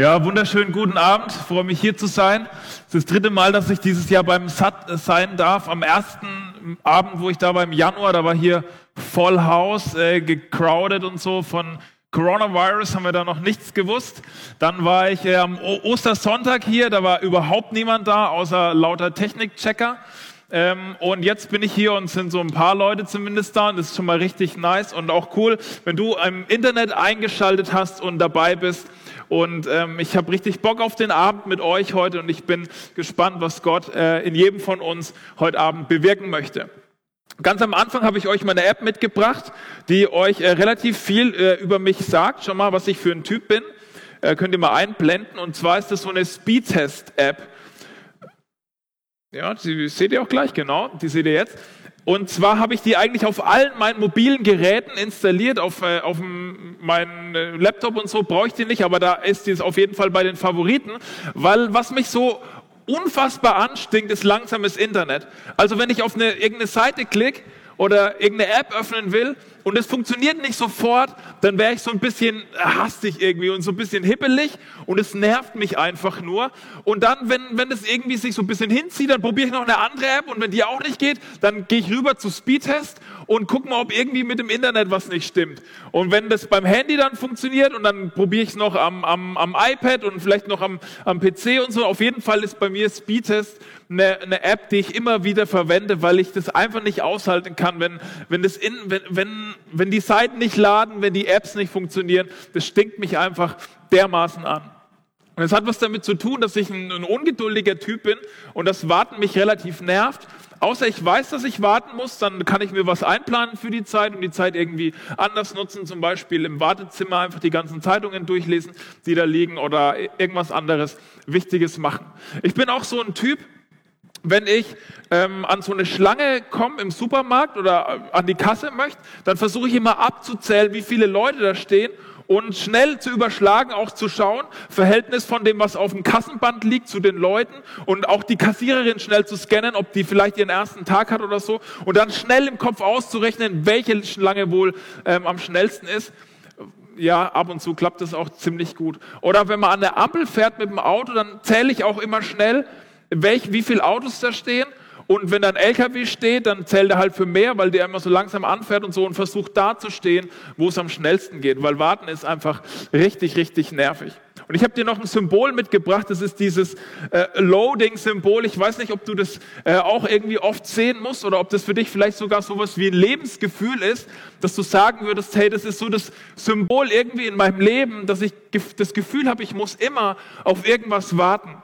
Ja, wunderschönen guten Abend. Ich freue mich hier zu sein. Es ist das dritte Mal, dass ich dieses Jahr beim SAT sein darf. Am ersten Abend, wo ich da war im Januar, da war hier voll Haus, äh, gecrowded und so. Von Coronavirus haben wir da noch nichts gewusst. Dann war ich äh, am o Ostersonntag hier, da war überhaupt niemand da, außer lauter Technikchecker. Ähm, und jetzt bin ich hier und sind so ein paar Leute zumindest da und das ist schon mal richtig nice und auch cool, wenn du im Internet eingeschaltet hast und dabei bist. Und ähm, ich habe richtig Bock auf den Abend mit euch heute und ich bin gespannt, was Gott äh, in jedem von uns heute Abend bewirken möchte. Ganz am Anfang habe ich euch meine App mitgebracht, die euch äh, relativ viel äh, über mich sagt, schon mal, was ich für ein Typ bin. Äh, könnt ihr mal einblenden. Und zwar ist das so eine Speedtest-App. Ja, die seht ihr auch gleich, genau. Die seht ihr jetzt. Und zwar habe ich die eigentlich auf allen meinen mobilen Geräten installiert, auf, äh, auf meinen äh, Laptop und so brauche ich die nicht, aber da ist die auf jeden Fall bei den Favoriten, weil was mich so unfassbar anstinkt, ist langsames Internet. Also wenn ich auf eine, irgendeine Seite klicke oder irgendeine App öffnen will und es funktioniert nicht sofort, dann wäre ich so ein bisschen hastig irgendwie und so ein bisschen hippelig und es nervt mich einfach nur. Und dann, wenn, wenn es irgendwie sich so ein bisschen hinzieht, dann probiere ich noch eine andere App und wenn die auch nicht geht, dann gehe ich rüber zu Speedtest und gucke mal, ob irgendwie mit dem Internet was nicht stimmt. Und wenn das beim Handy dann funktioniert und dann probiere ich es noch am, am, am iPad und vielleicht noch am, am PC und so, auf jeden Fall ist bei mir Speedtest eine, eine App, die ich immer wieder verwende, weil ich das einfach nicht aushalten kann, wenn, wenn, das in, wenn, wenn, wenn die Seiten nicht laden, wenn die Apps nicht funktionieren. Das stinkt mich einfach dermaßen an. Und es hat was damit zu tun, dass ich ein, ein ungeduldiger Typ bin und das Warten mich relativ nervt. Außer ich weiß, dass ich warten muss, dann kann ich mir was einplanen für die Zeit und die Zeit irgendwie anders nutzen, zum Beispiel im Wartezimmer einfach die ganzen Zeitungen durchlesen, die da liegen oder irgendwas anderes Wichtiges machen. Ich bin auch so ein Typ, wenn ich ähm, an so eine Schlange komme im Supermarkt oder an die Kasse möchte, dann versuche ich immer abzuzählen, wie viele Leute da stehen und schnell zu überschlagen, auch zu schauen, Verhältnis von dem, was auf dem Kassenband liegt, zu den Leuten und auch die Kassiererin schnell zu scannen, ob die vielleicht ihren ersten Tag hat oder so und dann schnell im Kopf auszurechnen, welche Schlange wohl ähm, am schnellsten ist ja, ab und zu klappt das auch ziemlich gut. Oder wenn man an der Ampel fährt mit dem Auto, dann zähle ich auch immer schnell, welch, wie viele Autos da stehen. Und wenn da ein LKW steht, dann zählt er halt für mehr, weil der immer so langsam anfährt und so und versucht da zu stehen, wo es am schnellsten geht. Weil warten ist einfach richtig, richtig nervig. Und ich habe dir noch ein Symbol mitgebracht, das ist dieses äh, Loading-Symbol. Ich weiß nicht, ob du das äh, auch irgendwie oft sehen musst oder ob das für dich vielleicht sogar sowas wie ein Lebensgefühl ist, dass du sagen würdest, hey, das ist so das Symbol irgendwie in meinem Leben, dass ich das Gefühl habe, ich muss immer auf irgendwas warten.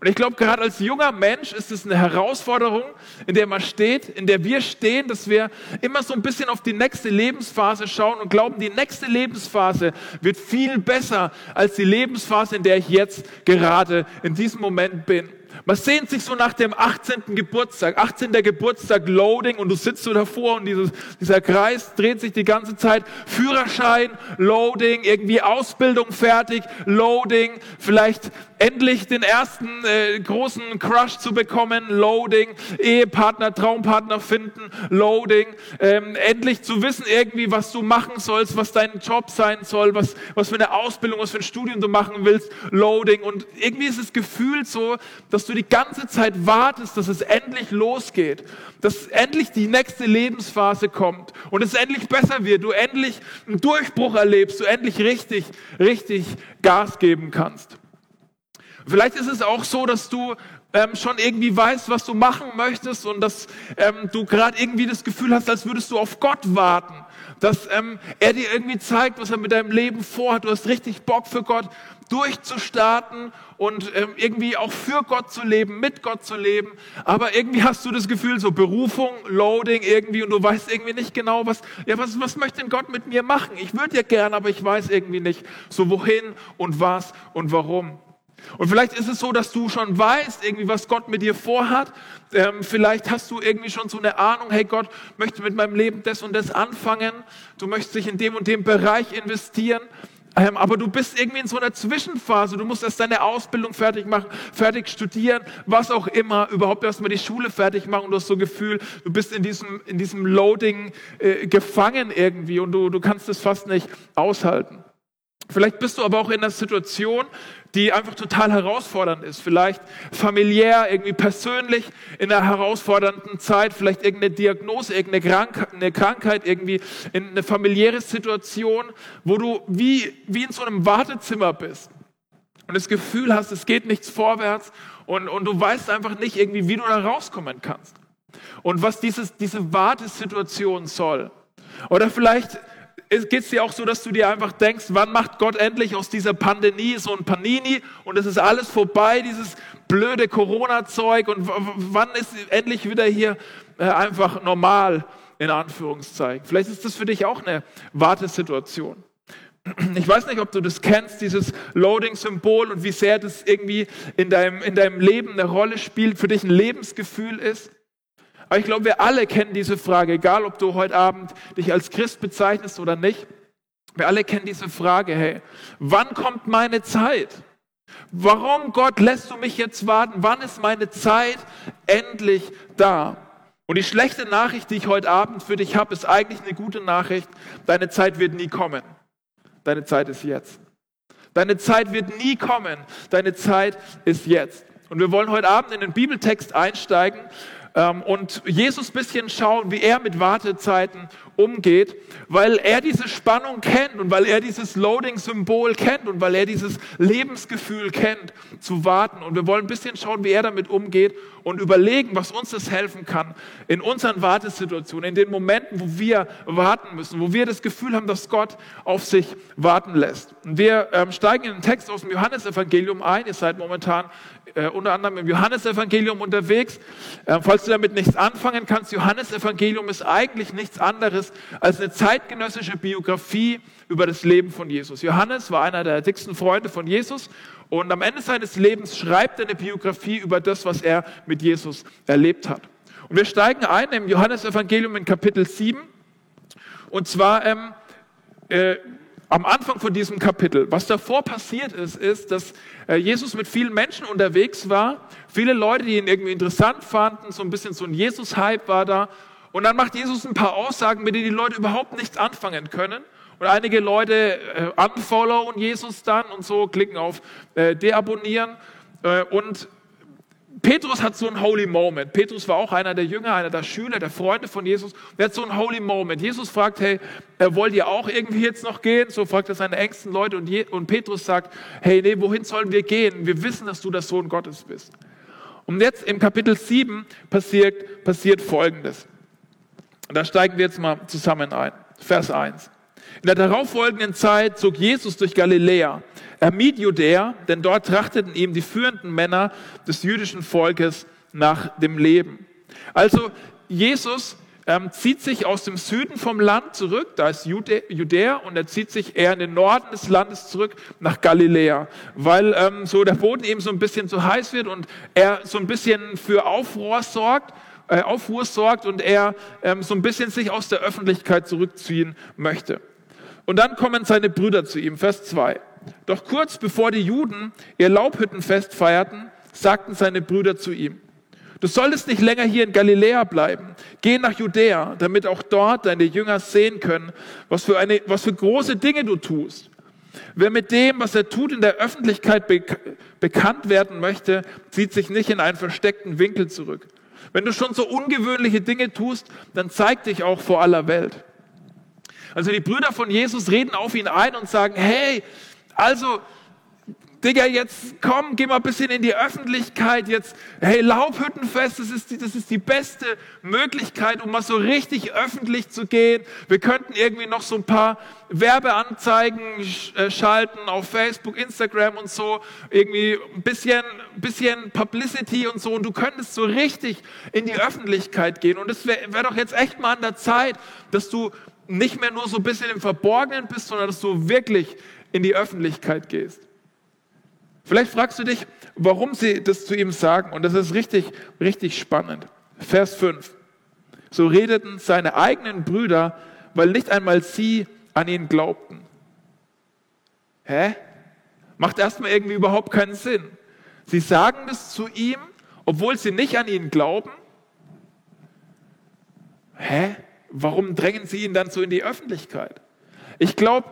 Und ich glaube, gerade als junger Mensch ist es eine Herausforderung, in der man steht, in der wir stehen, dass wir immer so ein bisschen auf die nächste Lebensphase schauen und glauben, die nächste Lebensphase wird viel besser als die Lebensphase, in der ich jetzt gerade in diesem Moment bin. Man sehnt sich so nach dem 18. Geburtstag, 18. Geburtstag Loading und du sitzt so davor und dieses, dieser Kreis dreht sich die ganze Zeit. Führerschein, Loading, irgendwie Ausbildung fertig, Loading, vielleicht endlich den ersten äh, großen Crush zu bekommen, Loading, Ehepartner, Traumpartner finden, Loading, ähm, endlich zu wissen irgendwie, was du machen sollst, was dein Job sein soll, was, was für eine Ausbildung, was für ein Studium du machen willst, Loading und irgendwie ist es gefühlt so, dass du die ganze Zeit wartest, dass es endlich losgeht, dass endlich die nächste Lebensphase kommt und es endlich besser wird, du endlich einen Durchbruch erlebst, du endlich richtig, richtig Gas geben kannst. Vielleicht ist es auch so, dass du ähm, schon irgendwie weißt, was du machen möchtest und dass ähm, du gerade irgendwie das Gefühl hast, als würdest du auf Gott warten. Dass ähm, er dir irgendwie zeigt, was er mit deinem Leben vorhat. Du hast richtig Bock für Gott durchzustarten und ähm, irgendwie auch für Gott zu leben, mit Gott zu leben. Aber irgendwie hast du das Gefühl, so Berufung, Loading irgendwie und du weißt irgendwie nicht genau, was, ja, was, was möchte denn Gott mit mir machen? Ich würde ja gern, aber ich weiß irgendwie nicht so wohin und was und warum. Und vielleicht ist es so, dass du schon weißt, irgendwie, was Gott mit dir vorhat. Ähm, vielleicht hast du irgendwie schon so eine Ahnung, hey, Gott möchte mit meinem Leben das und das anfangen. Du möchtest dich in dem und dem Bereich investieren. Ähm, aber du bist irgendwie in so einer Zwischenphase. Du musst erst deine Ausbildung fertig machen, fertig studieren, was auch immer, überhaupt erstmal die Schule fertig machen. Du hast so ein Gefühl, du bist in diesem, in diesem Loading äh, gefangen irgendwie und du, du kannst es fast nicht aushalten. Vielleicht bist du aber auch in einer Situation, die einfach total herausfordernd ist. Vielleicht familiär, irgendwie persönlich in einer herausfordernden Zeit, vielleicht irgendeine Diagnose, irgendeine Krank eine Krankheit, irgendwie in eine familiäre Situation, wo du wie, wie in so einem Wartezimmer bist und das Gefühl hast, es geht nichts vorwärts und, und du weißt einfach nicht irgendwie, wie du da rauskommen kannst. Und was dieses, diese Wartesituation soll. Oder vielleicht geht es dir auch so, dass du dir einfach denkst, wann macht Gott endlich aus dieser Pandemie so ein Panini und es ist alles vorbei, dieses blöde Corona-Zeug und wann ist endlich wieder hier äh, einfach normal, in Anführungszeichen. Vielleicht ist das für dich auch eine Wartesituation. Ich weiß nicht, ob du das kennst, dieses Loading-Symbol und wie sehr das irgendwie in deinem, in deinem Leben eine Rolle spielt, für dich ein Lebensgefühl ist. Aber ich glaube, wir alle kennen diese Frage, egal ob du heute Abend dich als Christ bezeichnest oder nicht. Wir alle kennen diese Frage, hey, wann kommt meine Zeit? Warum, Gott, lässt du mich jetzt warten? Wann ist meine Zeit endlich da? Und die schlechte Nachricht, die ich heute Abend für dich habe, ist eigentlich eine gute Nachricht. Deine Zeit wird nie kommen. Deine Zeit ist jetzt. Deine Zeit wird nie kommen. Deine Zeit ist jetzt. Und wir wollen heute Abend in den Bibeltext einsteigen und Jesus ein bisschen schauen, wie er mit Wartezeiten umgeht, weil er diese Spannung kennt und weil er dieses Loading-Symbol kennt und weil er dieses Lebensgefühl kennt, zu warten. Und wir wollen ein bisschen schauen, wie er damit umgeht und überlegen, was uns das helfen kann in unseren Wartesituationen, in den Momenten, wo wir warten müssen, wo wir das Gefühl haben, dass Gott auf sich warten lässt. Wir ähm, steigen in den Text aus dem Johannesevangelium ein. Ihr seid momentan äh, unter anderem im Johannesevangelium unterwegs. Äh, falls du damit nichts anfangen kannst, Johannesevangelium ist eigentlich nichts anderes als eine zeitgenössische Biografie über das Leben von Jesus. Johannes war einer der dicksten Freunde von Jesus und am Ende seines Lebens schreibt er eine Biografie über das, was er mit Jesus erlebt hat. Und wir steigen ein im Johannesevangelium in Kapitel 7 und zwar ähm, äh, am Anfang von diesem Kapitel. Was davor passiert ist, ist, dass äh, Jesus mit vielen Menschen unterwegs war, viele Leute, die ihn irgendwie interessant fanden, so ein bisschen so ein Jesus-Hype war da. Und dann macht Jesus ein paar Aussagen, mit denen die Leute überhaupt nichts anfangen können. Und einige Leute äh, unfollowen Jesus dann und so, klicken auf äh, deabonnieren. Äh, und Petrus hat so einen Holy Moment. Petrus war auch einer der Jünger, einer der Schüler, der Freunde von Jesus. Der hat so einen Holy Moment. Jesus fragt, hey, äh, wollt ihr auch irgendwie jetzt noch gehen? So fragt er seine engsten Leute und, Je und Petrus sagt, hey, nee, wohin sollen wir gehen? Wir wissen, dass du der Sohn Gottes bist. Und jetzt im Kapitel 7 passiert, passiert Folgendes. Und da steigen wir jetzt mal zusammen ein. Vers 1. In der darauffolgenden Zeit zog Jesus durch Galiläa. Er mied Judäa, denn dort trachteten ihm die führenden Männer des jüdischen Volkes nach dem Leben. Also Jesus ähm, zieht sich aus dem Süden vom Land zurück, da ist Judäa, und er zieht sich eher in den Norden des Landes zurück nach Galiläa, weil ähm, so der Boden eben so ein bisschen zu heiß wird und er so ein bisschen für Aufruhr sorgt, äh, Aufruhr sorgt und er ähm, so ein bisschen sich aus der Öffentlichkeit zurückziehen möchte. Und dann kommen seine Brüder zu ihm, Vers 2. Doch kurz bevor die Juden ihr Laubhüttenfest feierten, sagten seine Brüder zu ihm, du solltest nicht länger hier in Galiläa bleiben. Geh nach Judäa, damit auch dort deine Jünger sehen können, was für, eine, was für große Dinge du tust. Wer mit dem, was er tut, in der Öffentlichkeit be bekannt werden möchte, zieht sich nicht in einen versteckten Winkel zurück. Wenn du schon so ungewöhnliche Dinge tust, dann zeig dich auch vor aller Welt. Also die Brüder von Jesus reden auf ihn ein und sagen, hey, also Digga, jetzt komm, geh mal ein bisschen in die Öffentlichkeit. Jetzt, hey, Laubhüttenfest, das ist, die, das ist die beste Möglichkeit, um mal so richtig öffentlich zu gehen. Wir könnten irgendwie noch so ein paar Werbeanzeigen äh, schalten auf Facebook, Instagram und so. Irgendwie ein bisschen, bisschen Publicity und so. Und du könntest so richtig in die Öffentlichkeit gehen. Und es wäre wär doch jetzt echt mal an der Zeit, dass du nicht mehr nur so ein bisschen im Verborgenen bist, sondern dass du wirklich in die Öffentlichkeit gehst. Vielleicht fragst du dich, warum sie das zu ihm sagen. Und das ist richtig, richtig spannend. Vers 5. So redeten seine eigenen Brüder, weil nicht einmal sie an ihn glaubten. Hä? Macht erstmal irgendwie überhaupt keinen Sinn. Sie sagen das zu ihm, obwohl sie nicht an ihn glauben. Hä? Warum drängen sie ihn dann so in die Öffentlichkeit? Ich glaube,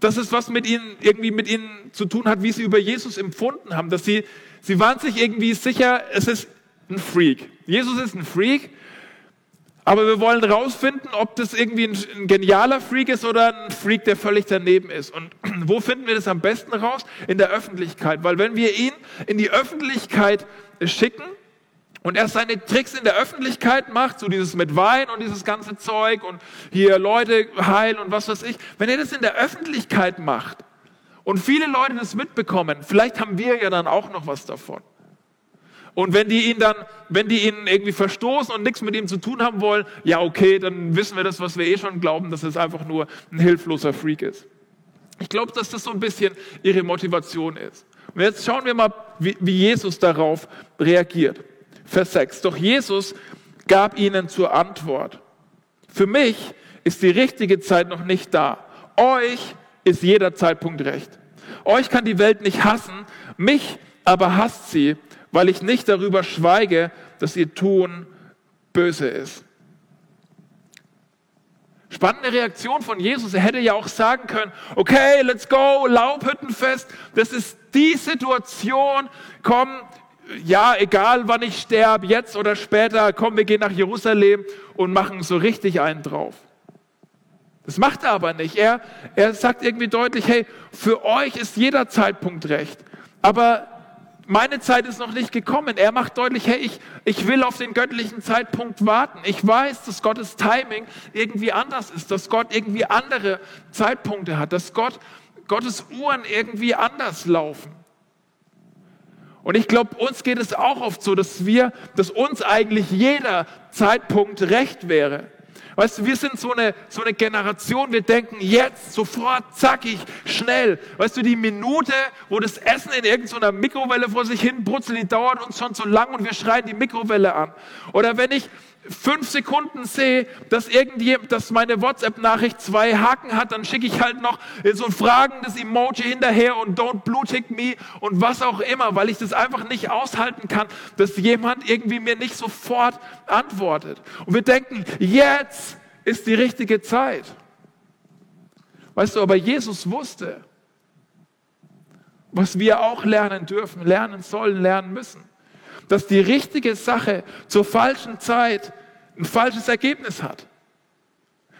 dass es was mit ihnen, irgendwie mit ihnen zu tun hat, wie sie über Jesus empfunden haben. Dass sie, sie waren sich irgendwie sicher, es ist ein Freak. Jesus ist ein Freak, aber wir wollen rausfinden, ob das irgendwie ein, ein, genialer Freak ist oder ein Freak, der völlig daneben ist. Und wo finden wir das am besten raus? In der Öffentlichkeit. Weil wenn wir ihn in die Öffentlichkeit schicken und er seine Tricks in der Öffentlichkeit macht, so dieses mit Wein und dieses ganze Zeug und hier Leute heilen und was weiß ich, wenn er das in der Öffentlichkeit macht und viele Leute das mitbekommen, vielleicht haben wir ja dann auch noch was davon. Und wenn die ihn dann, wenn die ihn irgendwie verstoßen und nichts mit ihm zu tun haben wollen, ja okay, dann wissen wir das, was wir eh schon glauben, dass es einfach nur ein hilfloser Freak ist. Ich glaube, dass das so ein bisschen ihre Motivation ist. Und jetzt schauen wir mal, wie, wie Jesus darauf reagiert. Vers 6. Doch Jesus gab ihnen zur Antwort. Für mich ist die richtige Zeit noch nicht da. Euch ist jeder Zeitpunkt recht. Euch kann die Welt nicht hassen, mich aber hasst sie, weil ich nicht darüber schweige, dass ihr Tun böse ist. Spannende Reaktion von Jesus. Er hätte ja auch sagen können, okay, let's go, Laubhüttenfest, das ist die Situation, komm, ja, egal wann ich sterbe, jetzt oder später, komm, wir gehen nach Jerusalem und machen so richtig einen drauf. Das macht er aber nicht. Er, er sagt irgendwie deutlich, hey, für euch ist jeder Zeitpunkt recht. Aber meine Zeit ist noch nicht gekommen. Er macht deutlich, hey, ich, ich will auf den göttlichen Zeitpunkt warten. Ich weiß, dass Gottes Timing irgendwie anders ist, dass Gott irgendwie andere Zeitpunkte hat, dass Gott, Gottes Uhren irgendwie anders laufen. Und ich glaube, uns geht es auch oft so, dass wir, dass uns eigentlich jeder Zeitpunkt recht wäre. Weißt du, wir sind so eine, so eine Generation, wir denken jetzt, sofort, zackig, schnell. Weißt du, die Minute, wo das Essen in irgendeiner Mikrowelle vor sich hin brutzelt, die dauert uns schon so lang und wir schreien die Mikrowelle an. Oder wenn ich fünf Sekunden sehe, dass irgendjemand, dass meine WhatsApp-Nachricht zwei Haken hat, dann schicke ich halt noch so ein fragendes Emoji hinterher und don't blue tick me und was auch immer, weil ich das einfach nicht aushalten kann, dass jemand irgendwie mir nicht sofort antwortet. Und wir denken, jetzt ist die richtige Zeit. Weißt du, aber Jesus wusste, was wir auch lernen dürfen, lernen sollen, lernen müssen dass die richtige Sache zur falschen Zeit ein falsches Ergebnis hat.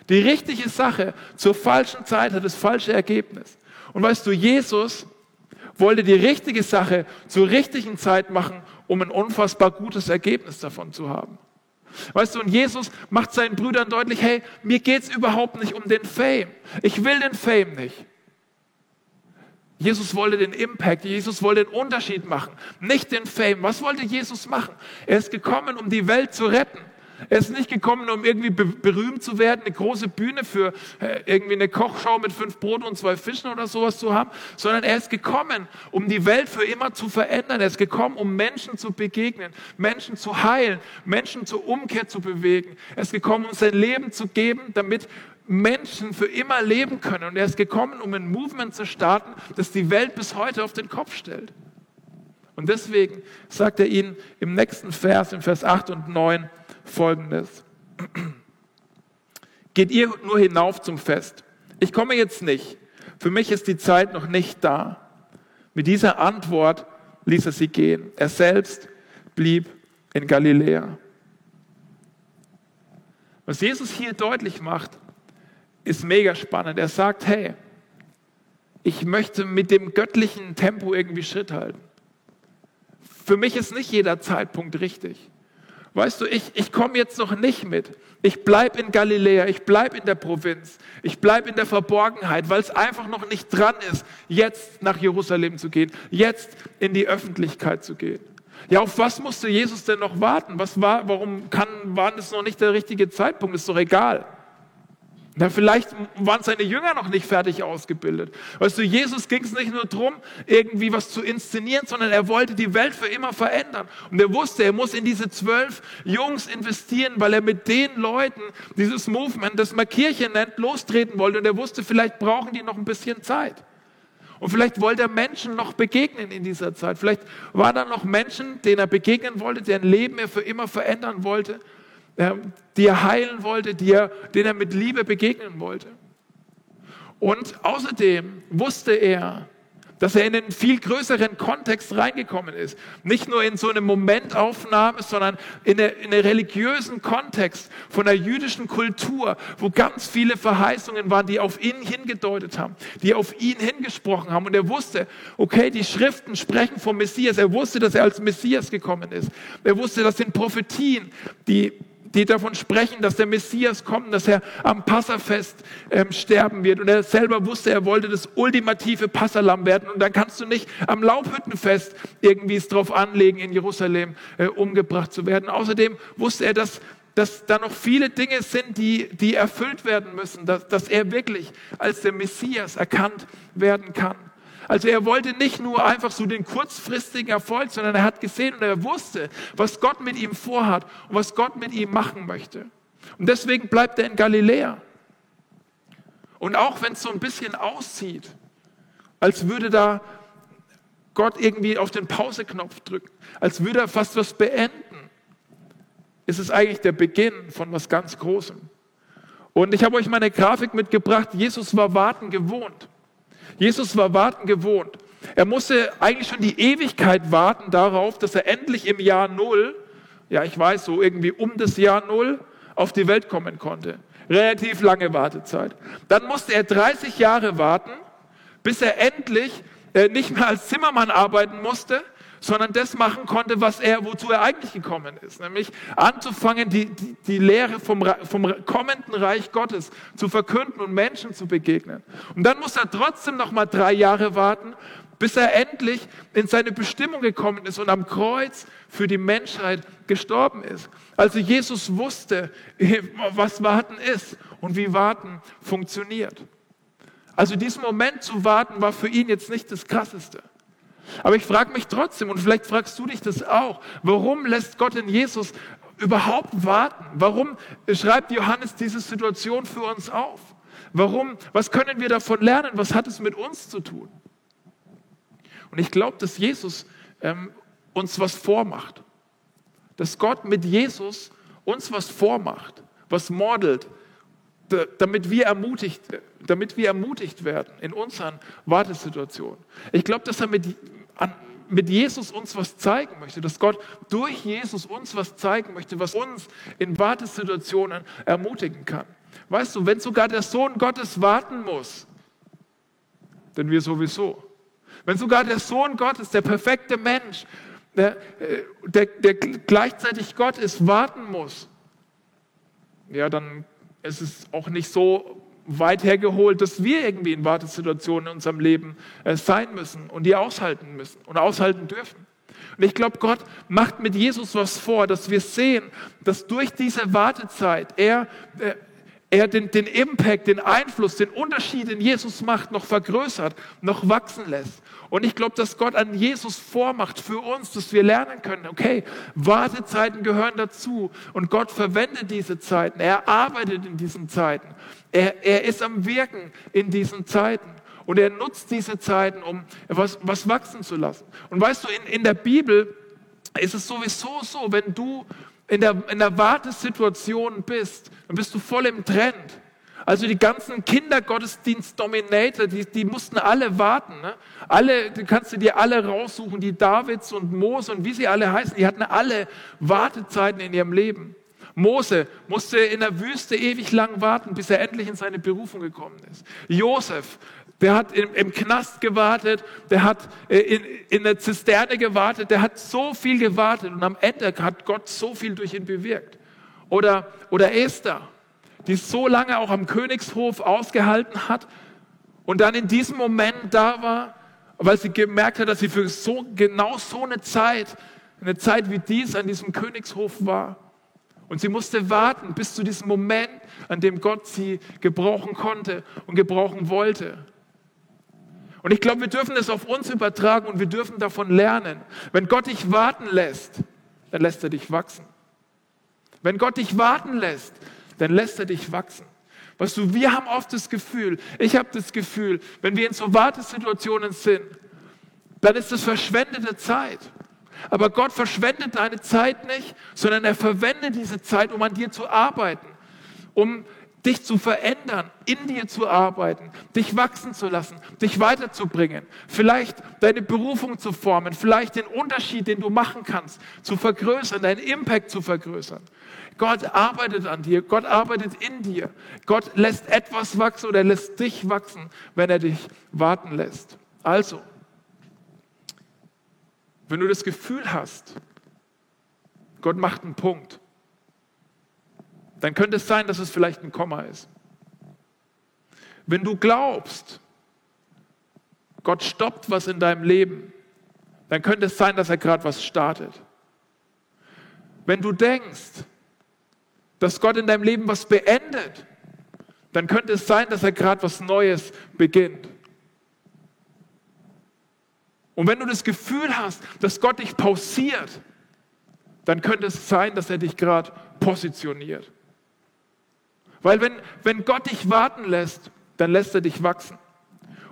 Die richtige Sache zur falschen Zeit hat das falsche Ergebnis. Und weißt du, Jesus wollte die richtige Sache zur richtigen Zeit machen, um ein unfassbar gutes Ergebnis davon zu haben. Weißt du, und Jesus macht seinen Brüdern deutlich, hey, mir geht's überhaupt nicht um den Fame. Ich will den Fame nicht. Jesus wollte den Impact, Jesus wollte den Unterschied machen, nicht den Fame. Was wollte Jesus machen? Er ist gekommen, um die Welt zu retten. Er ist nicht gekommen, um irgendwie berühmt zu werden, eine große Bühne für äh, irgendwie eine Kochshow mit fünf Broten und zwei Fischen oder sowas zu haben, sondern er ist gekommen, um die Welt für immer zu verändern. Er ist gekommen, um Menschen zu begegnen, Menschen zu heilen, Menschen zur Umkehr zu bewegen. Er ist gekommen, um sein Leben zu geben, damit Menschen für immer leben können. Und er ist gekommen, um ein Movement zu starten, das die Welt bis heute auf den Kopf stellt. Und deswegen sagt er ihnen im nächsten Vers, in Vers 8 und 9, folgendes. Geht ihr nur hinauf zum Fest? Ich komme jetzt nicht. Für mich ist die Zeit noch nicht da. Mit dieser Antwort ließ er sie gehen. Er selbst blieb in Galiläa. Was Jesus hier deutlich macht, ist mega spannend. Er sagt, hey, ich möchte mit dem göttlichen Tempo irgendwie Schritt halten. Für mich ist nicht jeder Zeitpunkt richtig. Weißt du, ich, ich komme jetzt noch nicht mit. Ich bleibe in Galiläa, ich bleibe in der Provinz, ich bleibe in der Verborgenheit, weil es einfach noch nicht dran ist, jetzt nach Jerusalem zu gehen, jetzt in die Öffentlichkeit zu gehen. Ja, auf was musste Jesus denn noch warten? Was war, warum kann, war das noch nicht der richtige Zeitpunkt? Ist doch egal. Na, vielleicht waren seine Jünger noch nicht fertig ausgebildet. Weißt du, Jesus ging es nicht nur darum, irgendwie was zu inszenieren, sondern er wollte die Welt für immer verändern. Und er wusste, er muss in diese zwölf Jungs investieren, weil er mit den Leuten dieses Movement, das man Kirche nennt, lostreten wollte. Und er wusste, vielleicht brauchen die noch ein bisschen Zeit. Und vielleicht wollte er Menschen noch begegnen in dieser Zeit. Vielleicht waren da noch Menschen, denen er begegnen wollte, deren Leben er für immer verändern wollte die er heilen wollte, die er, denen er mit Liebe begegnen wollte. Und außerdem wusste er, dass er in einen viel größeren Kontext reingekommen ist. Nicht nur in so eine Momentaufnahme, sondern in, eine, in einen religiösen Kontext von der jüdischen Kultur, wo ganz viele Verheißungen waren, die auf ihn hingedeutet haben, die auf ihn hingesprochen haben. Und er wusste, okay, die Schriften sprechen vom Messias. Er wusste, dass er als Messias gekommen ist. Er wusste, das sind Prophetien, die die davon sprechen, dass der Messias kommt, dass er am Passafest ähm, sterben wird. Und er selber wusste, er wollte das ultimative Passalam werden. Und dann kannst du nicht am Laubhüttenfest irgendwie es drauf anlegen, in Jerusalem äh, umgebracht zu werden. Außerdem wusste er, dass dass da noch viele Dinge sind, die, die erfüllt werden müssen, dass, dass er wirklich als der Messias erkannt werden kann. Also er wollte nicht nur einfach so den kurzfristigen Erfolg, sondern er hat gesehen und er wusste, was Gott mit ihm vorhat und was Gott mit ihm machen möchte. Und deswegen bleibt er in Galiläa. Und auch wenn es so ein bisschen aussieht, als würde da Gott irgendwie auf den Pauseknopf drücken, als würde er fast was beenden, ist es eigentlich der Beginn von was ganz Großem. Und ich habe euch meine Grafik mitgebracht. Jesus war warten gewohnt. Jesus war warten gewohnt. Er musste eigentlich schon die Ewigkeit warten darauf, dass er endlich im Jahr Null, ja ich weiß, so irgendwie um das Jahr Null, auf die Welt kommen konnte. Relativ lange Wartezeit. Dann musste er 30 Jahre warten, bis er endlich äh, nicht mehr als Zimmermann arbeiten musste, sondern das machen konnte, was er, wozu er eigentlich gekommen ist, nämlich anzufangen, die, die, die Lehre vom, vom kommenden Reich Gottes zu verkünden und Menschen zu begegnen. Und dann muss er trotzdem noch mal drei Jahre warten, bis er endlich in seine Bestimmung gekommen ist und am Kreuz für die Menschheit gestorben ist. Also Jesus wusste, was Warten ist und wie Warten funktioniert. Also diesen Moment zu warten war für ihn jetzt nicht das Krasseste. Aber ich frage mich trotzdem, und vielleicht fragst du dich das auch, warum lässt Gott in Jesus überhaupt warten? Warum schreibt Johannes diese Situation für uns auf? Warum? Was können wir davon lernen? Was hat es mit uns zu tun? Und ich glaube, dass Jesus ähm, uns was vormacht. Dass Gott mit Jesus uns was vormacht, was modelt, damit wir ermutigt, damit wir ermutigt werden in unseren Wartesituationen. Ich glaube, dass er mit, an, mit Jesus uns was zeigen möchte, dass Gott durch Jesus uns was zeigen möchte, was uns in Wartesituationen ermutigen kann. Weißt du, wenn sogar der Sohn Gottes warten muss, denn wir sowieso. Wenn sogar der Sohn Gottes, der perfekte Mensch, der, äh, der, der gleichzeitig Gott ist, warten muss, ja, dann ist es auch nicht so weit hergeholt, dass wir irgendwie in Wartesituationen in unserem Leben äh, sein müssen und die aushalten müssen und aushalten dürfen. Und ich glaube, Gott macht mit Jesus was vor, dass wir sehen, dass durch diese Wartezeit er, äh, er den, den Impact, den Einfluss, den Unterschied, den Jesus macht, noch vergrößert, noch wachsen lässt. Und ich glaube, dass Gott an Jesus vormacht für uns, dass wir lernen können, okay, Wartezeiten gehören dazu und Gott verwendet diese Zeiten, er arbeitet in diesen Zeiten, er, er ist am Wirken in diesen Zeiten. Und er nutzt diese Zeiten, um was, was wachsen zu lassen. Und weißt du, in, in der Bibel ist es sowieso so, wenn du in der, in der Wartesituation bist, dann bist du voll im Trend. Also die ganzen Kindergottesdienst-Dominator, die, die mussten alle warten. Ne? Alle, du kannst du dir alle raussuchen, die Davids und Mose und wie sie alle heißen, die hatten alle Wartezeiten in ihrem Leben. Mose musste in der Wüste ewig lang warten, bis er endlich in seine Berufung gekommen ist. Josef, der hat im, im Knast gewartet, der hat äh, in, in der Zisterne gewartet, der hat so viel gewartet und am Ende hat Gott so viel durch ihn bewirkt. Oder, oder Esther, die so lange auch am Königshof ausgehalten hat und dann in diesem Moment da war, weil sie gemerkt hat, dass sie für so, genau so eine Zeit, eine Zeit wie dies an diesem Königshof war. Und sie musste warten bis zu diesem Moment, an dem Gott sie gebrauchen konnte und gebrauchen wollte. Und ich glaube, wir dürfen es auf uns übertragen und wir dürfen davon lernen. Wenn Gott dich warten lässt, dann lässt er dich wachsen. Wenn Gott dich warten lässt, dann lässt er dich wachsen. Weißt du, wir haben oft das Gefühl, ich habe das Gefühl, wenn wir in so Wartesituationen sind, dann ist es verschwendete Zeit. Aber Gott verschwendet deine Zeit nicht, sondern er verwendet diese Zeit, um an dir zu arbeiten, um dich zu verändern, in dir zu arbeiten, dich wachsen zu lassen, dich weiterzubringen, vielleicht deine Berufung zu formen, vielleicht den Unterschied, den du machen kannst, zu vergrößern, deinen Impact zu vergrößern. Gott arbeitet an dir, Gott arbeitet in dir. Gott lässt etwas wachsen oder lässt dich wachsen, wenn er dich warten lässt. Also, wenn du das Gefühl hast, Gott macht einen Punkt, dann könnte es sein, dass es vielleicht ein Komma ist. Wenn du glaubst, Gott stoppt was in deinem Leben, dann könnte es sein, dass er gerade was startet. Wenn du denkst, dass Gott in deinem Leben was beendet, dann könnte es sein, dass er gerade was Neues beginnt. Und wenn du das Gefühl hast, dass Gott dich pausiert, dann könnte es sein, dass er dich gerade positioniert. Weil wenn, wenn Gott dich warten lässt, dann lässt er dich wachsen.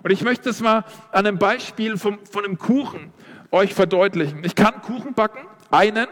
Und ich möchte es mal an einem Beispiel von, von einem Kuchen euch verdeutlichen. Ich kann Kuchen backen, einen.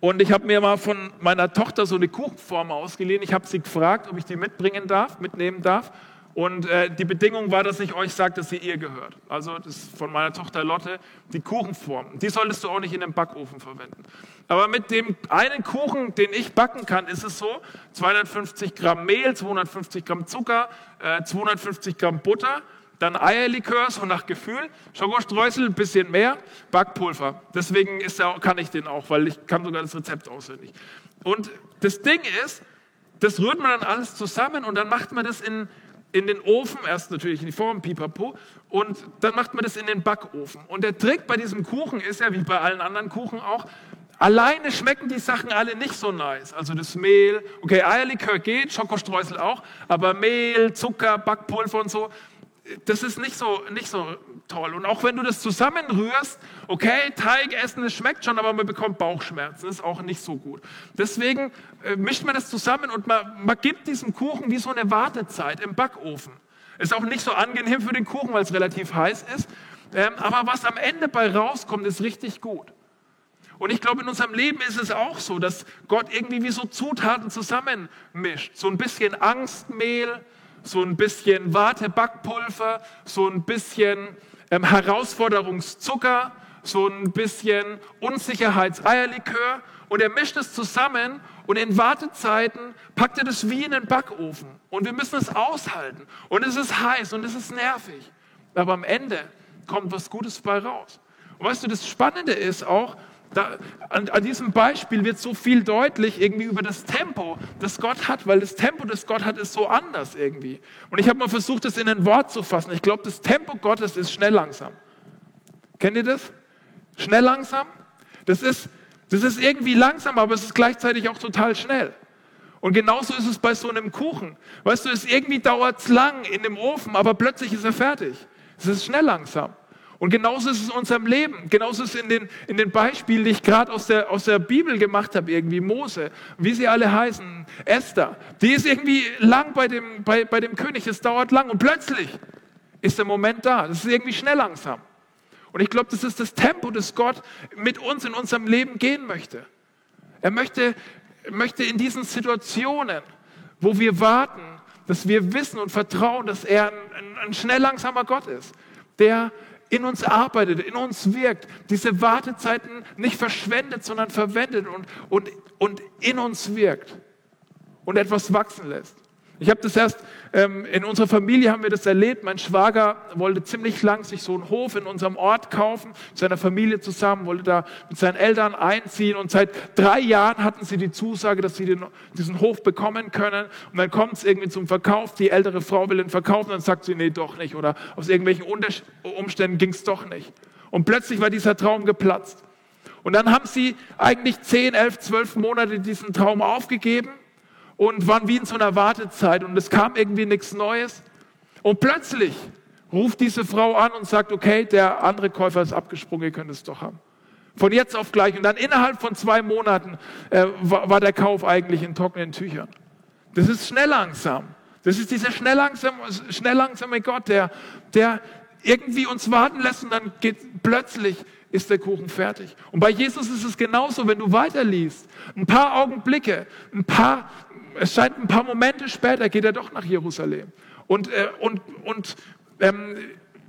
Und ich habe mir mal von meiner Tochter so eine Kuchenform ausgeliehen. Ich habe sie gefragt, ob ich die mitbringen darf, mitnehmen darf. Und äh, die Bedingung war, dass ich euch sage, dass sie ihr gehört. Also das ist von meiner Tochter Lotte, die Kuchenform. Die solltest du auch nicht in den Backofen verwenden. Aber mit dem einen Kuchen, den ich backen kann, ist es so, 250 Gramm Mehl, 250 Gramm Zucker, äh, 250 Gramm Butter, dann Eierlikör, so nach Gefühl, Schokostreusel, ein bisschen mehr, Backpulver. Deswegen ist der, kann ich den auch, weil ich kann sogar das Rezept auswendig. Und das Ding ist, das rührt man dann alles zusammen und dann macht man das in, in den Ofen, erst natürlich in die Form, pipapo, und dann macht man das in den Backofen. Und der Trick bei diesem Kuchen ist ja, wie bei allen anderen Kuchen auch, alleine schmecken die Sachen alle nicht so nice. Also das Mehl, okay, Eierlikör geht, Schokostreusel auch, aber Mehl, Zucker, Backpulver und so, das ist nicht so, nicht so toll. Und auch wenn du das zusammenrührst, okay, Teig essen, es schmeckt schon, aber man bekommt Bauchschmerzen, ist auch nicht so gut. Deswegen äh, mischt man das zusammen und man, man gibt diesem Kuchen wie so eine Wartezeit im Backofen. Ist auch nicht so angenehm für den Kuchen, weil es relativ heiß ist. Ähm, aber was am Ende bei rauskommt, ist richtig gut. Und ich glaube, in unserem Leben ist es auch so, dass Gott irgendwie wie so Zutaten zusammenmischt. So ein bisschen Angstmehl, so ein bisschen Wartebackpulver, so ein bisschen ähm, Herausforderungszucker, so ein bisschen Unsicherheitseierlikör und er mischt es zusammen und in Wartezeiten packt er das wie in den Backofen und wir müssen es aushalten und es ist heiß und es ist nervig, aber am Ende kommt was Gutes bei raus. Und weißt du, das Spannende ist auch, da, an, an, diesem Beispiel wird so viel deutlich irgendwie über das Tempo, das Gott hat, weil das Tempo, das Gott hat, ist so anders irgendwie. Und ich habe mal versucht, das in ein Wort zu fassen. Ich glaube, das Tempo Gottes ist schnell langsam. Kennt ihr das? Schnell langsam? Das ist, das ist irgendwie langsam, aber es ist gleichzeitig auch total schnell. Und genauso ist es bei so einem Kuchen. Weißt du, es irgendwie dauert es lang in dem Ofen, aber plötzlich ist er fertig. Es ist schnell langsam. Und genauso ist es in unserem Leben. Genauso ist es in den, in den Beispielen, die ich gerade aus der, aus der Bibel gemacht habe, irgendwie Mose, wie sie alle heißen, Esther. Die ist irgendwie lang bei dem, bei, bei dem König, es dauert lang und plötzlich ist der Moment da. Das ist irgendwie schnell langsam. Und ich glaube, das ist das Tempo, das Gott mit uns in unserem Leben gehen möchte. Er möchte, möchte in diesen Situationen, wo wir warten, dass wir wissen und vertrauen, dass er ein, ein, ein schnell langsamer Gott ist, der in uns arbeitet, in uns wirkt, diese Wartezeiten nicht verschwendet, sondern verwendet und, und, und in uns wirkt und etwas wachsen lässt. Ich habe das erst, ähm, in unserer Familie haben wir das erlebt. Mein Schwager wollte ziemlich lang sich so einen Hof in unserem Ort kaufen, mit seiner Familie zusammen, wollte da mit seinen Eltern einziehen und seit drei Jahren hatten sie die Zusage, dass sie den, diesen Hof bekommen können. Und dann kommt es irgendwie zum Verkauf, die ältere Frau will den verkaufen, dann sagt sie, nee, doch nicht. Oder aus irgendwelchen Umständen ging es doch nicht. Und plötzlich war dieser Traum geplatzt. Und dann haben sie eigentlich zehn, elf, zwölf Monate diesen Traum aufgegeben und waren wie in so einer Wartezeit und es kam irgendwie nichts Neues. Und plötzlich ruft diese Frau an und sagt, okay, der andere Käufer ist abgesprungen, ihr könnt es doch haben. Von jetzt auf gleich. Und dann innerhalb von zwei Monaten äh, war, war, der Kauf eigentlich in trockenen Tüchern. Das ist schnell langsam. Das ist dieser schnell langsame, schnell langsame Gott, der, der irgendwie uns warten lässt und dann geht plötzlich ist der Kuchen fertig. Und bei Jesus ist es genauso, wenn du weiterliest. Ein paar Augenblicke, ein paar es scheint ein paar Momente später geht er doch nach Jerusalem und, äh, und, und ähm,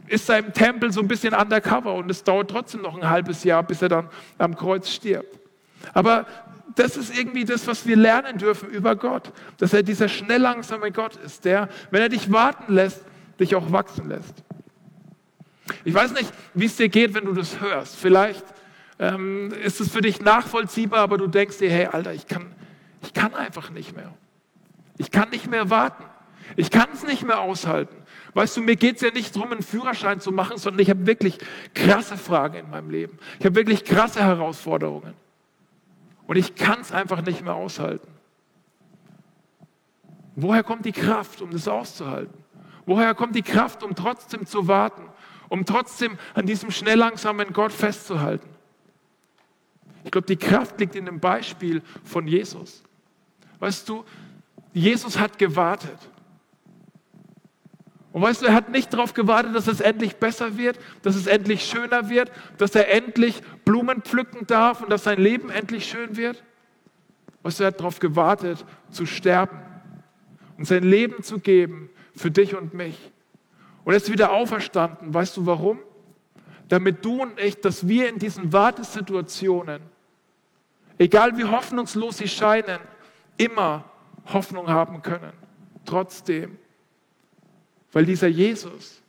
ist im Tempel so ein bisschen undercover und es dauert trotzdem noch ein halbes Jahr, bis er dann am Kreuz stirbt. Aber das ist irgendwie das, was wir lernen dürfen über Gott, dass er dieser schnell langsame Gott ist, der, wenn er dich warten lässt, dich auch wachsen lässt. Ich weiß nicht, wie es dir geht, wenn du das hörst. Vielleicht ähm, ist es für dich nachvollziehbar, aber du denkst dir, hey, Alter, ich kann, ich kann einfach nicht mehr. Ich kann nicht mehr warten. Ich kann es nicht mehr aushalten. Weißt du, mir geht es ja nicht darum, einen Führerschein zu machen, sondern ich habe wirklich krasse Fragen in meinem Leben. Ich habe wirklich krasse Herausforderungen. Und ich kann es einfach nicht mehr aushalten. Woher kommt die Kraft, um das auszuhalten? Woher kommt die Kraft, um trotzdem zu warten? Um trotzdem an diesem schnell langsamen Gott festzuhalten? Ich glaube, die Kraft liegt in dem Beispiel von Jesus. Weißt du, Jesus hat gewartet. Und weißt du, er hat nicht darauf gewartet, dass es endlich besser wird, dass es endlich schöner wird, dass er endlich Blumen pflücken darf und dass sein Leben endlich schön wird. Weißt du, er hat darauf gewartet, zu sterben und sein Leben zu geben für dich und mich. Und er ist wieder auferstanden. Weißt du warum? Damit du und ich, dass wir in diesen Wartesituationen, egal wie hoffnungslos sie scheinen, immer Hoffnung haben können. Trotzdem weil dieser Jesus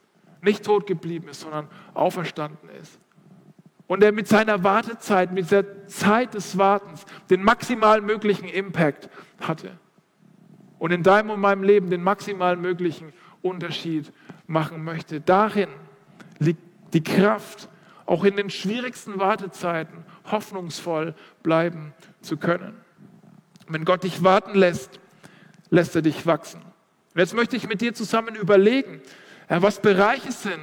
nicht tot geblieben ist, sondern auferstanden ist. Und er mit seiner Wartezeit, mit der Zeit des Wartens den maximal möglichen Impact hatte. Und in deinem und meinem Leben den maximal möglichen Unterschied machen möchte. Darin liegt die Kraft, auch in den schwierigsten Wartezeiten hoffnungsvoll bleiben zu können. Wenn Gott dich warten lässt, lässt er dich wachsen. Und jetzt möchte ich mit dir zusammen überlegen, was Bereiche sind,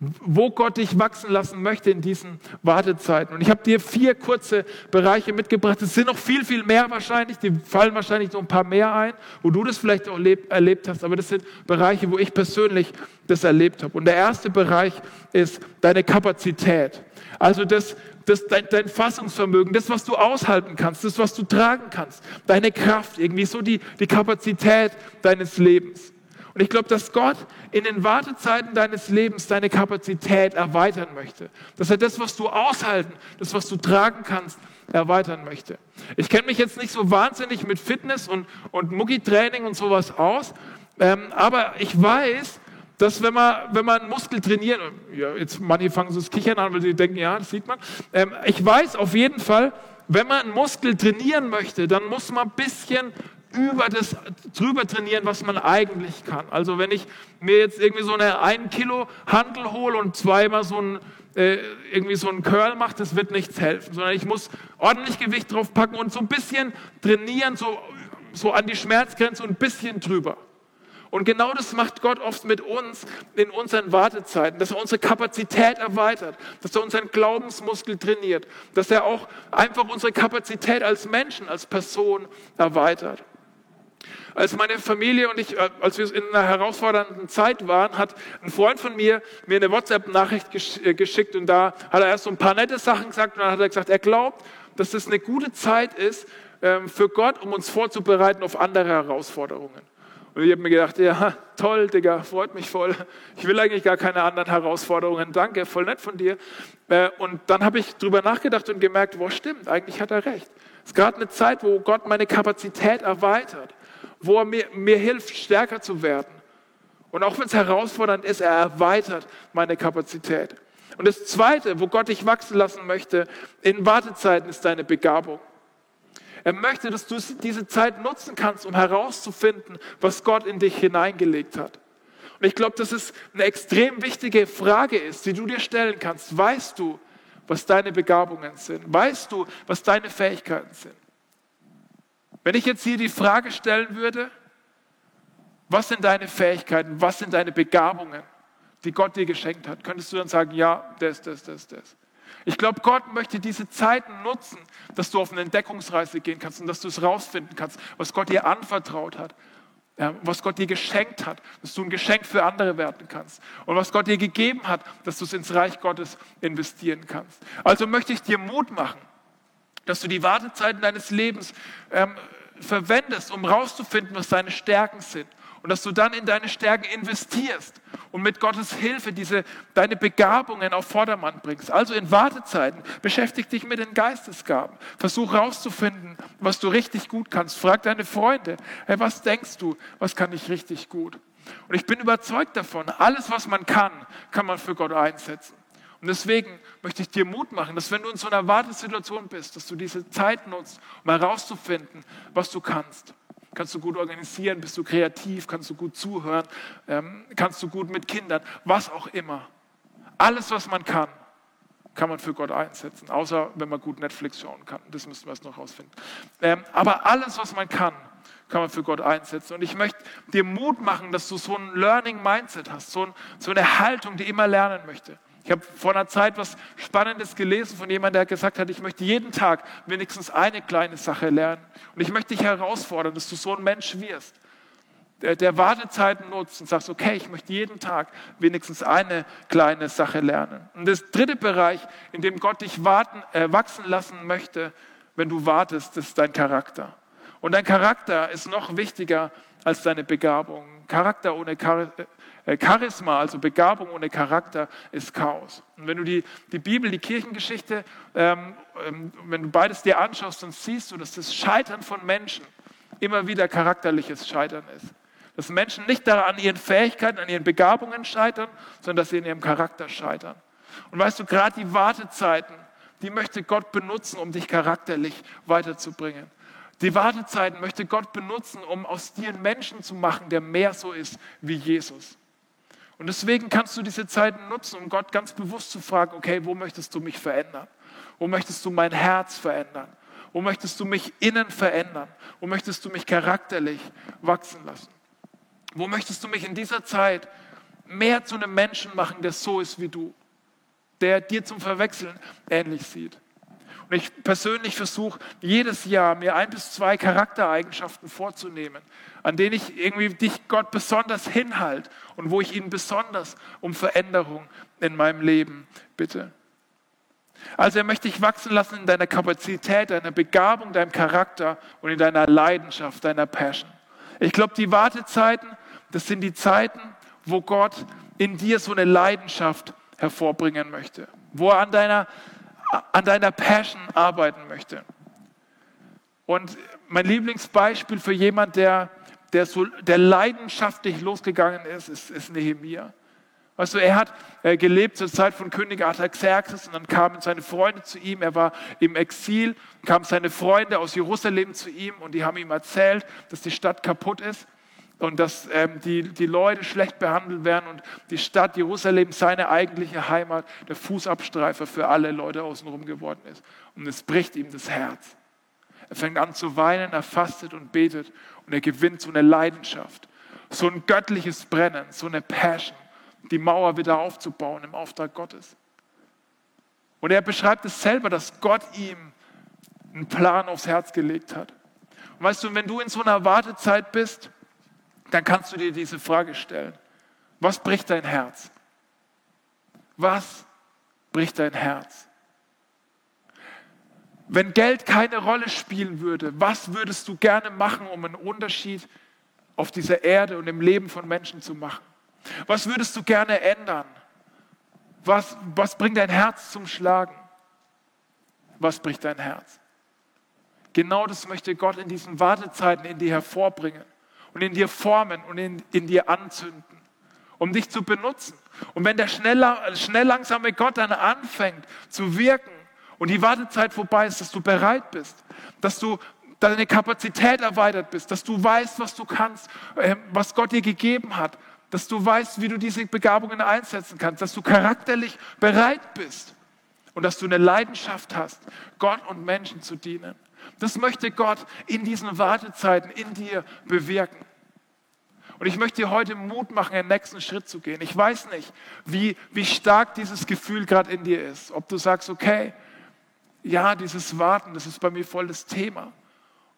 wo Gott dich wachsen lassen möchte in diesen Wartezeiten. Und ich habe dir vier kurze Bereiche mitgebracht. Es sind noch viel, viel mehr wahrscheinlich. Die fallen wahrscheinlich noch ein paar mehr ein, wo du das vielleicht auch erlebt hast. Aber das sind Bereiche, wo ich persönlich das erlebt habe. Und der erste Bereich ist deine Kapazität. Also das, das, dein, dein Fassungsvermögen, das, was du aushalten kannst, das, was du tragen kannst, deine Kraft, irgendwie so die, die Kapazität deines Lebens. Und ich glaube, dass Gott in den Wartezeiten deines Lebens deine Kapazität erweitern möchte. Dass er das, was du aushalten, das, was du tragen kannst, erweitern möchte. Ich kenne mich jetzt nicht so wahnsinnig mit Fitness und, und Mucki-Training und sowas aus, ähm, aber ich weiß, dass wenn man, wenn man Muskel trainiert, ja, jetzt manche fangen so das Kichern an, weil sie denken, ja, das sieht man. Ähm, ich weiß auf jeden Fall, wenn man einen Muskel trainieren möchte, dann muss man ein bisschen über das drüber trainieren, was man eigentlich kann. Also wenn ich mir jetzt irgendwie so eine 1 Kilo Handel hole und zweimal so ein äh, irgendwie so ein Curl mache, das wird nichts helfen, sondern ich muss ordentlich Gewicht drauf packen und so ein bisschen trainieren, so, so an die Schmerzgrenze und ein bisschen drüber. Und genau das macht Gott oft mit uns in unseren Wartezeiten, dass er unsere Kapazität erweitert, dass er unseren Glaubensmuskel trainiert, dass er auch einfach unsere Kapazität als Menschen, als Person erweitert. Als meine Familie und ich, äh, als wir in einer herausfordernden Zeit waren, hat ein Freund von mir mir eine WhatsApp-Nachricht äh, geschickt und da hat er erst so ein paar nette Sachen gesagt und dann hat er gesagt, er glaubt, dass das eine gute Zeit ist ähm, für Gott, um uns vorzubereiten auf andere Herausforderungen. Und ich habe mir gedacht, ja, toll, Digga, freut mich voll. Ich will eigentlich gar keine anderen Herausforderungen. Danke, voll nett von dir. Äh, und dann habe ich drüber nachgedacht und gemerkt, wo stimmt, eigentlich hat er recht. Es ist gerade eine Zeit, wo Gott meine Kapazität erweitert, wo er mir, mir hilft, stärker zu werden. Und auch wenn es herausfordernd ist, er erweitert meine Kapazität. Und das Zweite, wo Gott dich wachsen lassen möchte, in Wartezeiten ist deine Begabung. Er möchte, dass du diese Zeit nutzen kannst, um herauszufinden, was Gott in dich hineingelegt hat. Und ich glaube, dass es eine extrem wichtige Frage ist, die du dir stellen kannst. Weißt du, was deine Begabungen sind? Weißt du, was deine Fähigkeiten sind? Wenn ich jetzt hier die Frage stellen würde, was sind deine Fähigkeiten, was sind deine Begabungen, die Gott dir geschenkt hat, könntest du dann sagen, ja, das, das, das, das. Ich glaube, Gott möchte diese Zeiten nutzen, dass du auf eine Entdeckungsreise gehen kannst und dass du es rausfinden kannst, was Gott dir anvertraut hat, was Gott dir geschenkt hat, dass du ein Geschenk für andere werden kannst und was Gott dir gegeben hat, dass du es ins Reich Gottes investieren kannst. Also möchte ich dir Mut machen, dass du die Wartezeiten deines Lebens ähm, verwendest, um rauszufinden, was deine Stärken sind. Und dass du dann in deine Stärken investierst und mit Gottes Hilfe diese, deine Begabungen auf Vordermann bringst. Also in Wartezeiten beschäftige dich mit den Geistesgaben. Versuch rauszufinden, was du richtig gut kannst. Frag deine Freunde, hey, was denkst du, was kann ich richtig gut? Und ich bin überzeugt davon, alles, was man kann, kann man für Gott einsetzen. Und deswegen möchte ich dir Mut machen, dass wenn du in so einer Wartesituation bist, dass du diese Zeit nutzt, um herauszufinden, was du kannst. Kannst du gut organisieren, bist du kreativ, kannst du gut zuhören, ähm, kannst du gut mit Kindern, was auch immer. Alles, was man kann, kann man für Gott einsetzen, außer wenn man gut Netflix schauen kann. Das müssen wir erst noch rausfinden. Ähm, aber alles, was man kann, kann man für Gott einsetzen. Und ich möchte dir Mut machen, dass du so ein Learning Mindset hast, so, ein, so eine Haltung, die immer lernen möchte. Ich habe vor einer Zeit was Spannendes gelesen von jemandem, der gesagt hat, ich möchte jeden Tag wenigstens eine kleine Sache lernen. Und ich möchte dich herausfordern, dass du so ein Mensch wirst, der, der Wartezeiten nutzt und sagst, okay, ich möchte jeden Tag wenigstens eine kleine Sache lernen. Und das dritte Bereich, in dem Gott dich warten, äh, wachsen lassen möchte, wenn du wartest, ist dein Charakter. Und dein Charakter ist noch wichtiger als deine Begabung. Charakter ohne Char äh, Charisma, also Begabung ohne Charakter, ist Chaos. Und wenn du die, die Bibel, die Kirchengeschichte, ähm, ähm, wenn du beides dir anschaust, dann siehst du, dass das Scheitern von Menschen immer wieder charakterliches Scheitern ist. Dass Menschen nicht daran an ihren Fähigkeiten, an ihren Begabungen scheitern, sondern dass sie in ihrem Charakter scheitern. Und weißt du, gerade die Wartezeiten, die möchte Gott benutzen, um dich charakterlich weiterzubringen. Die Wartezeiten möchte Gott benutzen, um aus dir einen Menschen zu machen, der mehr so ist wie Jesus. Und deswegen kannst du diese Zeiten nutzen, um Gott ganz bewusst zu fragen, okay, wo möchtest du mich verändern? Wo möchtest du mein Herz verändern? Wo möchtest du mich innen verändern? Wo möchtest du mich charakterlich wachsen lassen? Wo möchtest du mich in dieser Zeit mehr zu einem Menschen machen, der so ist wie du, der dir zum Verwechseln ähnlich sieht? Und ich persönlich versuche jedes Jahr mir ein bis zwei Charaktereigenschaften vorzunehmen, an denen ich irgendwie dich Gott besonders hinhalte und wo ich ihn besonders um Veränderung in meinem Leben bitte. Also er möchte dich wachsen lassen in deiner Kapazität, deiner Begabung, deinem Charakter und in deiner Leidenschaft, deiner Passion. Ich glaube, die Wartezeiten, das sind die Zeiten, wo Gott in dir so eine Leidenschaft hervorbringen möchte, wo er an deiner an deiner Passion arbeiten möchte. Und mein Lieblingsbeispiel für jemand, der, der, so, der leidenschaftlich losgegangen ist, ist, ist Nehemia. Weißt du, er hat äh, gelebt zur Zeit von König Artaxerxes und dann kamen seine Freunde zu ihm. Er war im Exil, kamen seine Freunde aus Jerusalem zu ihm und die haben ihm erzählt, dass die Stadt kaputt ist und dass ähm, die, die Leute schlecht behandelt werden und die Stadt Jerusalem, seine eigentliche Heimat, der Fußabstreifer für alle Leute außenrum geworden ist. Und es bricht ihm das Herz. Er fängt an zu weinen, er fastet und betet und er gewinnt so eine Leidenschaft, so ein göttliches Brennen, so eine Passion, die Mauer wieder aufzubauen im Auftrag Gottes. Und er beschreibt es selber, dass Gott ihm einen Plan aufs Herz gelegt hat. Und weißt du, wenn du in so einer Wartezeit bist, dann kannst du dir diese Frage stellen. Was bricht dein Herz? Was bricht dein Herz? Wenn Geld keine Rolle spielen würde, was würdest du gerne machen, um einen Unterschied auf dieser Erde und im Leben von Menschen zu machen? Was würdest du gerne ändern? Was, was bringt dein Herz zum Schlagen? Was bricht dein Herz? Genau das möchte Gott in diesen Wartezeiten in dir hervorbringen und in dir formen und in, in dir anzünden, um dich zu benutzen. Und wenn der schnell, schnell langsame Gott dann anfängt zu wirken und die Wartezeit vorbei ist, dass du bereit bist, dass du deine Kapazität erweitert bist, dass du weißt, was du kannst, äh, was Gott dir gegeben hat, dass du weißt, wie du diese Begabungen einsetzen kannst, dass du charakterlich bereit bist und dass du eine Leidenschaft hast, Gott und Menschen zu dienen. Das möchte Gott in diesen Wartezeiten in dir bewirken. Und ich möchte dir heute Mut machen, den nächsten Schritt zu gehen. Ich weiß nicht, wie, wie stark dieses Gefühl gerade in dir ist. Ob du sagst, okay, ja, dieses Warten, das ist bei mir voll das Thema.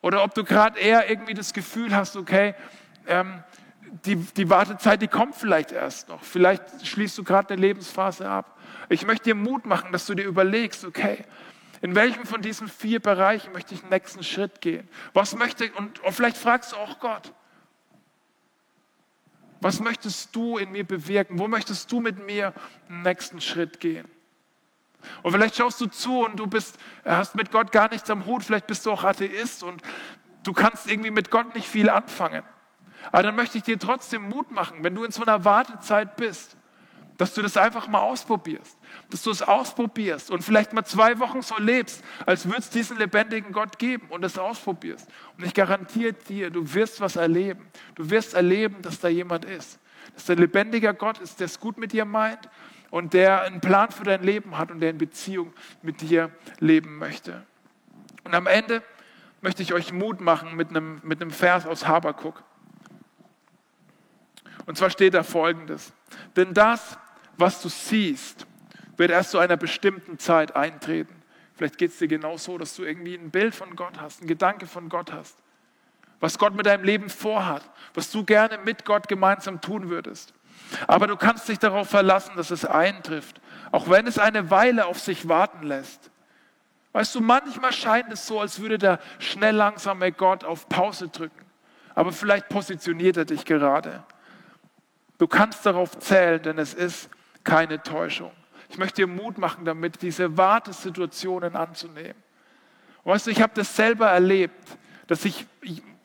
Oder ob du gerade eher irgendwie das Gefühl hast, okay, ähm, die, die Wartezeit, die kommt vielleicht erst noch. Vielleicht schließt du gerade eine Lebensphase ab. Ich möchte dir Mut machen, dass du dir überlegst, okay, In welchem von diesen vier Bereichen möchte ich den nächsten Schritt gehen? Was möchte, und, und vielleicht fragst du auch Gott, was möchtest du in mir bewirken? Wo möchtest du mit mir den nächsten Schritt gehen? Und vielleicht schaust du zu und du bist, hast mit Gott gar nichts am Hut, vielleicht bist du auch Atheist und du kannst irgendwie mit Gott nicht viel anfangen. Aber dann möchte ich dir trotzdem Mut machen, wenn du in so einer Wartezeit bist, dass du das einfach mal ausprobierst, dass du es ausprobierst und vielleicht mal zwei Wochen so lebst, als würdest es diesen lebendigen Gott geben und es ausprobierst. Und ich garantiere dir, du wirst was erleben. Du wirst erleben, dass da jemand ist, dass der lebendiger Gott ist, der es gut mit dir meint und der einen Plan für dein Leben hat und der in Beziehung mit dir leben möchte. Und am Ende möchte ich euch Mut machen mit einem, mit einem Vers aus Habakuk. Und zwar steht da folgendes. Denn das, was du siehst, wird erst zu einer bestimmten Zeit eintreten. Vielleicht geht es dir genau so, dass du irgendwie ein Bild von Gott hast, ein Gedanke von Gott hast. Was Gott mit deinem Leben vorhat, was du gerne mit Gott gemeinsam tun würdest. Aber du kannst dich darauf verlassen, dass es eintrifft, auch wenn es eine Weile auf sich warten lässt. Weißt du, manchmal scheint es so, als würde der schnell langsame Gott auf Pause drücken. Aber vielleicht positioniert er dich gerade. Du kannst darauf zählen, denn es ist keine Täuschung. Ich möchte dir Mut machen, damit diese Wartesituationen anzunehmen. weißt du, ich habe das selber erlebt, dass ich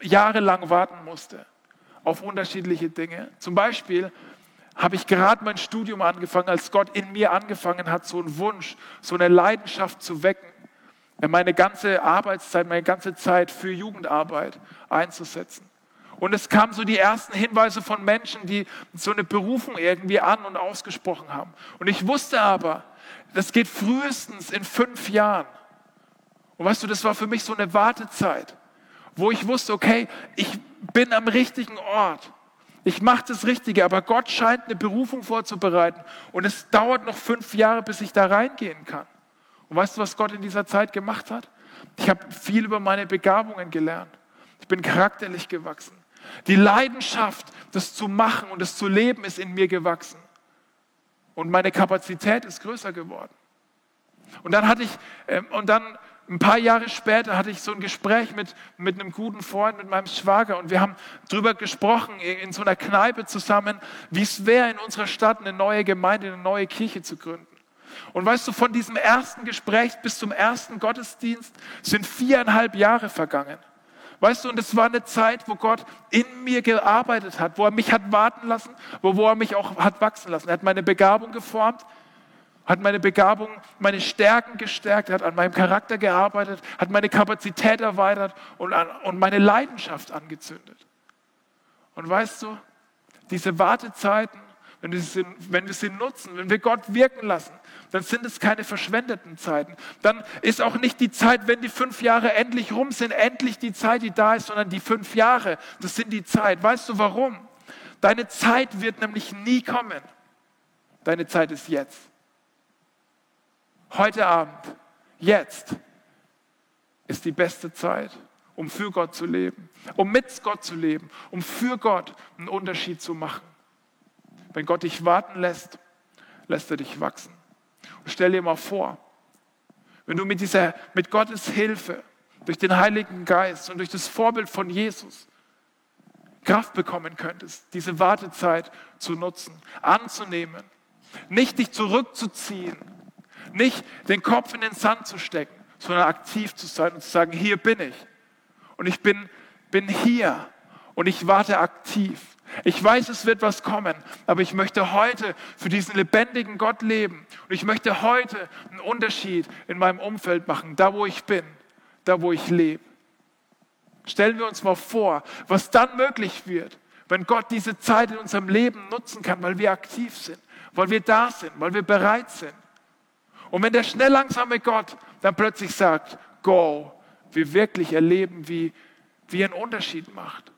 jahrelang warten musste auf unterschiedliche Dinge. Zum Beispiel habe ich gerade mein Studium angefangen, als Gott in mir angefangen hat, so einen Wunsch, so eine Leidenschaft zu wecken, meine ganze Arbeitszeit, meine ganze Zeit für Jugendarbeit einzusetzen. Und es kamen so die ersten Hinweise von Menschen, die so eine Berufung irgendwie an und ausgesprochen haben. Und ich wusste aber, das geht frühestens in fünf Jahren. Und weißt du, das war für mich so eine Wartezeit, wo ich wusste, okay, ich bin am richtigen Ort. Ich mache das Richtige, aber Gott scheint eine Berufung vorzubereiten. Und es dauert noch fünf Jahre, bis ich da reingehen kann. Und weißt du, was Gott in dieser Zeit gemacht hat? Ich habe viel über meine Begabungen gelernt. Ich bin charakterlich gewachsen. Die Leidenschaft, das zu machen und das zu leben, ist in mir gewachsen. Und meine Kapazität ist größer geworden. Und dann hatte ich, äh, und dann ein paar Jahre später hatte ich so ein Gespräch mit, mit einem guten Freund, mit meinem Schwager, und wir haben darüber gesprochen, in so einer Kneipe zusammen, wie es wäre, in unserer Stadt eine neue Gemeinde, eine neue Kirche zu gründen. Und weißt du, von diesem ersten Gespräch bis zum ersten Gottesdienst sind viereinhalb Jahre vergangen. Weißt du, und es war eine Zeit, wo Gott in mir gearbeitet hat, wo er mich hat warten lassen, wo, wo er mich auch hat wachsen lassen. Er hat meine Begabung geformt, hat meine Begabung, meine Stärken gestärkt, er hat an meinem Charakter gearbeitet, hat meine Kapazität erweitert und, und meine Leidenschaft angezündet. Und weißt du, diese Wartezeiten, wenn wir, sie, wenn wir sie nutzen, wenn wir Gott wirken lassen, dann sind es keine verschwendeten Zeiten. Dann ist auch nicht die Zeit, wenn die fünf Jahre endlich rum sind, endlich die Zeit, die da ist, sondern die fünf Jahre, das sind die Zeit. Weißt du warum? Deine Zeit wird nämlich nie kommen. Deine Zeit ist jetzt. Heute Abend, jetzt ist die beste Zeit, um für Gott zu leben, um mit Gott zu leben, um für Gott einen Unterschied zu machen. Wenn Gott dich warten lässt, lässt er dich wachsen. Und stell dir mal vor, wenn du mit, dieser, mit Gottes Hilfe, durch den Heiligen Geist und durch das Vorbild von Jesus Kraft bekommen könntest, diese Wartezeit zu nutzen, anzunehmen, nicht dich zurückzuziehen, nicht den Kopf in den Sand zu stecken, sondern aktiv zu sein und zu sagen, hier bin ich. Und ich bin, bin hier und ich warte aktiv. Ich weiß, es wird was kommen, aber ich möchte heute für diesen lebendigen Gott leben. Und ich möchte heute einen Unterschied in meinem Umfeld machen, da wo ich bin, da wo ich lebe. Stellen wir uns mal vor, was dann möglich wird, wenn Gott diese Zeit in unserem Leben nutzen kann, weil wir aktiv sind, weil wir da sind, weil wir bereit sind. Und wenn der schnell langsame Gott dann plötzlich sagt, go, wir wirklich erleben, wie, wie er einen Unterschied macht.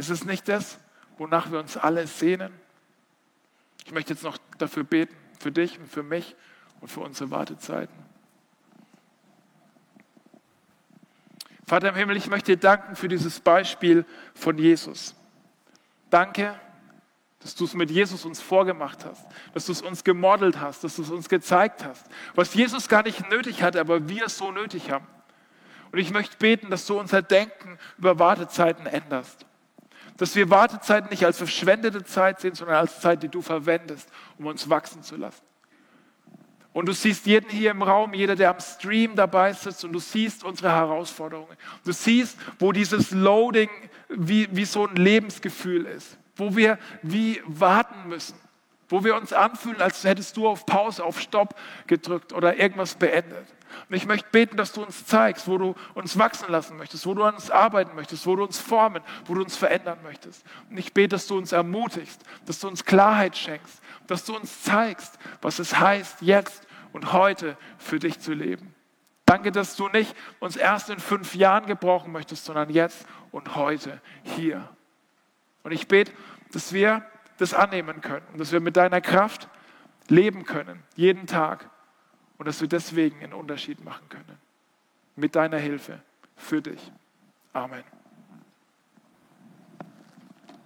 Ist es nicht das, wonach wir uns alle sehnen? Ich möchte jetzt noch dafür beten, für dich und für mich und für unsere Wartezeiten. Vater im Himmel, ich möchte dir danken für dieses Beispiel von Jesus. Danke, dass du es mit Jesus uns vorgemacht hast, dass du es uns gemodelt hast, dass du es uns gezeigt hast, was Jesus gar nicht nötig hat, aber wir es so nötig haben. Und ich möchte beten, dass du unser Denken über Wartezeiten änderst. Dass wir Wartezeiten nicht als verschwendete Zeit sehen, sondern als Zeit, die du verwendest, um uns wachsen zu lassen. Und du siehst jeden hier im Raum, jeder, der am Stream dabei sitzt, und du siehst unsere Herausforderungen. Du siehst, wo dieses Loading wie, wie so ein Lebensgefühl ist, wo wir wie warten müssen, wo wir uns anfühlen, als hättest du auf Pause, auf Stopp gedrückt oder irgendwas beendet. Und ich möchte beten, dass du uns zeigst, wo du uns wachsen lassen möchtest, wo du an uns arbeiten möchtest, wo du uns formen, wo du uns verändern möchtest. Und ich bete, dass du uns ermutigst, dass du uns Klarheit schenkst, dass du uns zeigst, was es heißt, jetzt und heute für dich zu leben. Danke, dass du nicht uns erst in fünf Jahren gebrauchen möchtest, sondern jetzt und heute hier. Und ich bete, dass wir das annehmen können und dass wir mit deiner Kraft leben können, jeden Tag und dass wir deswegen einen Unterschied machen können. Mit deiner Hilfe für dich. Amen.